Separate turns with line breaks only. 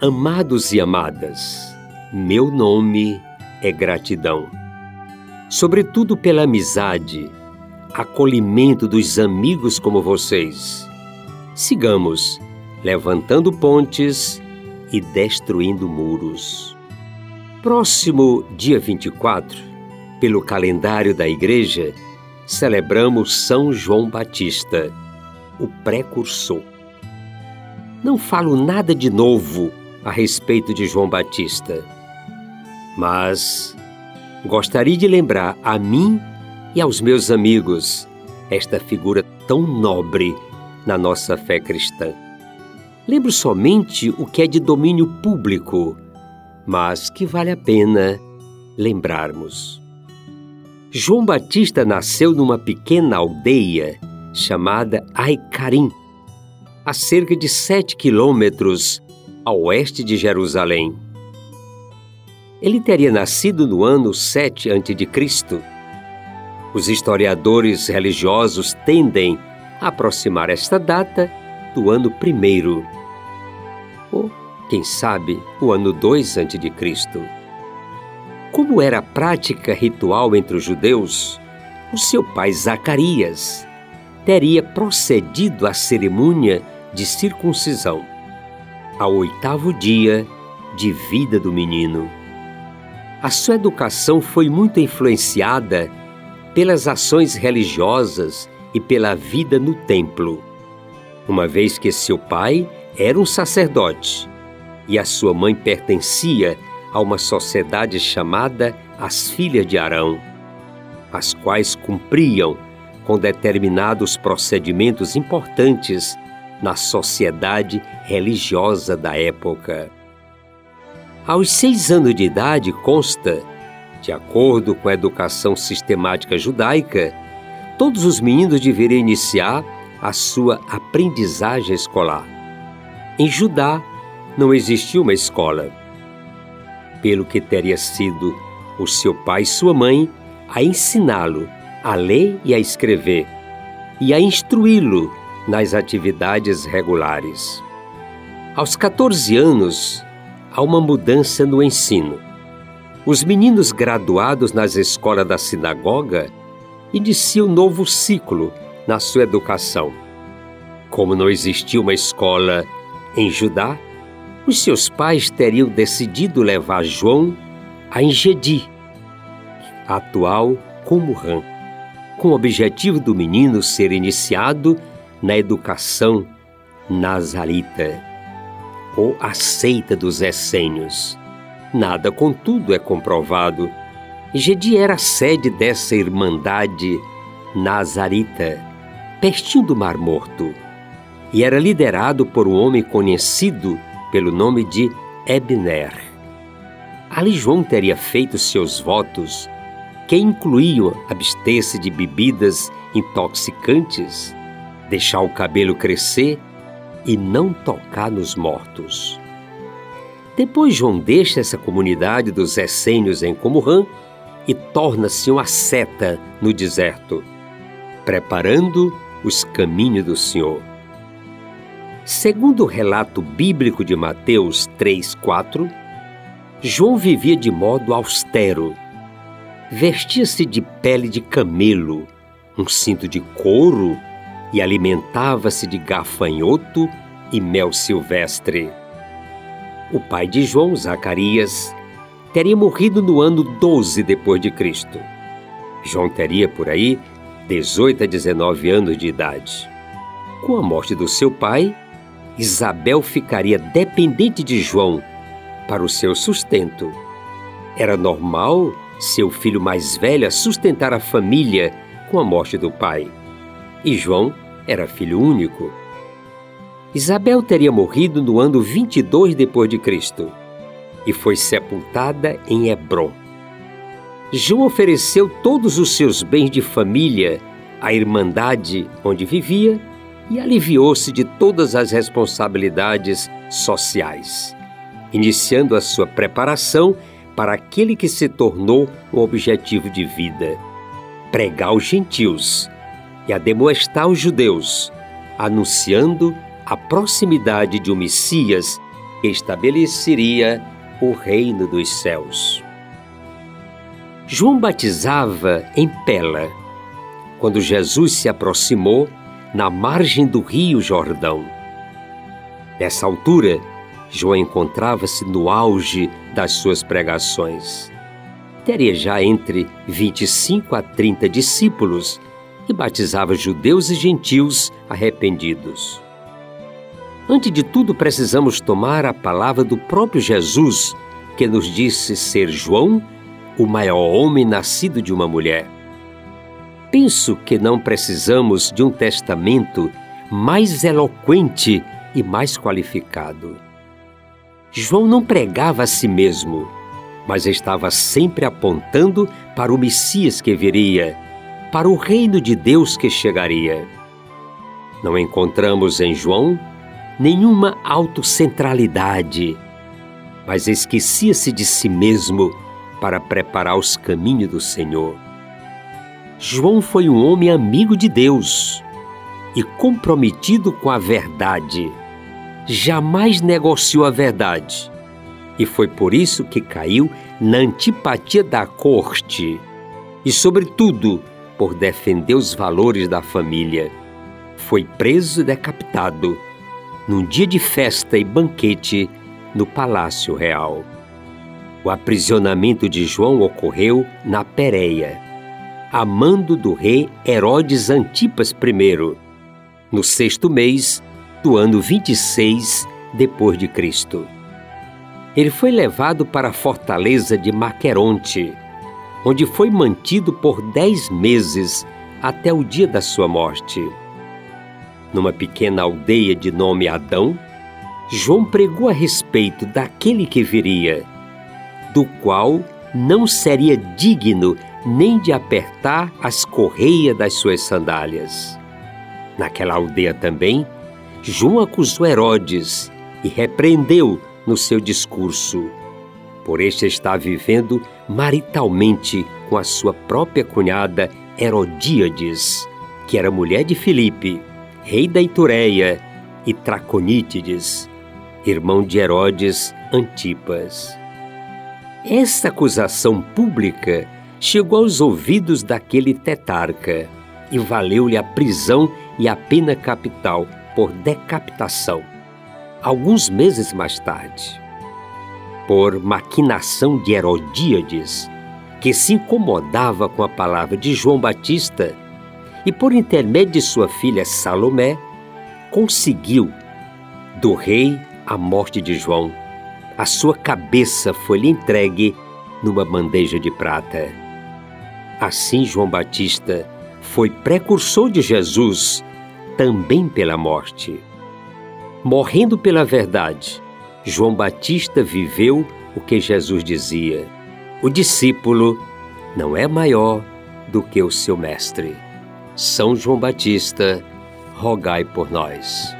Amados e amadas, meu nome é gratidão. Sobretudo pela amizade, acolhimento dos amigos como vocês. Sigamos levantando pontes e destruindo muros. Próximo dia 24, pelo calendário da Igreja, celebramos São João Batista, o precursor. Não falo nada de novo a respeito de João Batista, mas gostaria de lembrar a mim e aos meus amigos esta figura tão nobre na nossa fé cristã. Lembro somente o que é de domínio público, mas que vale a pena lembrarmos. João Batista nasceu numa pequena aldeia chamada Aicarim, a cerca de sete quilômetros a oeste de Jerusalém. Ele teria nascido no ano 7 a.C. Os historiadores religiosos tendem a aproximar esta data do ano primeiro, ou, quem sabe, o ano 2 a.C. Como era a prática ritual entre os judeus, o seu pai Zacarias teria procedido à cerimônia de circuncisão ao oitavo dia de vida do menino. A sua educação foi muito influenciada pelas ações religiosas e pela vida no templo, uma vez que seu pai era um sacerdote e a sua mãe pertencia a uma sociedade chamada as Filhas de Arão, as quais cumpriam com determinados procedimentos importantes na sociedade religiosa da época. Aos seis anos de idade, consta, de acordo com a educação sistemática judaica, todos os meninos deveriam iniciar a sua aprendizagem escolar. Em Judá não existia uma escola, pelo que teria sido o seu pai e sua mãe a ensiná-lo a ler e a escrever, e a instruí-lo nas atividades regulares. Aos 14 anos, há uma mudança no ensino. Os meninos graduados nas escolas da sinagoga iniciam um novo ciclo na sua educação. Como não existia uma escola em Judá, os seus pais teriam decidido levar João a Engedi, atual Qumran, com o objetivo do menino ser iniciado na educação nazarita ou a seita dos essênios. Nada, contudo, é comprovado. Gedi era sede dessa irmandade nazarita, pertinho do Mar Morto, e era liderado por um homem conhecido pelo nome de Ebner. Ali João teria feito seus votos, que incluíam abster-se de bebidas intoxicantes, deixar o cabelo crescer e não tocar nos mortos. Depois João deixa essa comunidade dos essênios em Comorã e torna-se uma seta no deserto, preparando os caminhos do Senhor. Segundo o relato bíblico de Mateus 3:4, João vivia de modo austero. Vestia-se de pele de camelo, um cinto de couro e alimentava-se de gafanhoto e mel silvestre. O pai de João, Zacarias, teria morrido no ano 12 depois de Cristo. João teria por aí 18 a 19 anos de idade. Com a morte do seu pai, Isabel ficaria dependente de João para o seu sustento. Era normal seu filho mais velho sustentar a família com a morte do pai. E João era filho único. Isabel teria morrido no ano 22 depois de Cristo e foi sepultada em Hebron. João ofereceu todos os seus bens de família à irmandade onde vivia e aliviou-se de todas as responsabilidades sociais, iniciando a sua preparação para aquele que se tornou um objetivo de vida: pregar aos gentios e ademoestar os judeus, anunciando a proximidade de um Messias que estabeleceria o reino dos céus. João batizava em Pela, quando Jesus se aproximou na margem do rio Jordão. Nessa altura, João encontrava-se no auge das suas pregações. Teria já entre 25 a 30 discípulos e batizava judeus e gentios arrependidos. Antes de tudo, precisamos tomar a palavra do próprio Jesus, que nos disse ser João, o maior homem nascido de uma mulher. Penso que não precisamos de um testamento mais eloquente e mais qualificado. João não pregava a si mesmo, mas estava sempre apontando para o Messias que viria, para o reino de Deus que chegaria. Não encontramos em João nenhuma autocentralidade, mas esquecia-se de si mesmo para preparar os caminhos do Senhor. João foi um homem amigo de Deus e comprometido com a verdade jamais negociou a verdade. E foi por isso que caiu na antipatia da corte e, sobretudo, por defender os valores da família. Foi preso e decapitado num dia de festa e banquete no Palácio Real. O aprisionamento de João ocorreu na Pérea, a mando do rei Herodes Antipas I, no sexto mês do ano 26 depois de Cristo. Ele foi levado para a fortaleza de Maqueronte, onde foi mantido por dez meses até o dia da sua morte. Numa pequena aldeia de nome Adão, João pregou a respeito daquele que viria, do qual não seria digno nem de apertar as correias das suas sandálias. Naquela aldeia também João acusou Herodes e repreendeu no seu discurso, por este estar vivendo maritalmente com a sua própria cunhada Herodíades, que era mulher de Filipe, rei da Itureia, e Traconítides, irmão de Herodes Antipas. Esta acusação pública chegou aos ouvidos daquele tetarca e valeu-lhe a prisão e a pena capital por decapitação. Alguns meses mais tarde, por maquinação de Herodíades, que se incomodava com a palavra de João Batista, e por intermédio de sua filha Salomé, conseguiu do rei a morte de João. A sua cabeça foi-lhe entregue numa bandeja de prata. Assim, João Batista foi precursor de Jesus também pela morte. Morrendo pela verdade, João Batista viveu o que Jesus dizia: o discípulo não é maior do que o seu mestre. São João Batista, rogai por nós.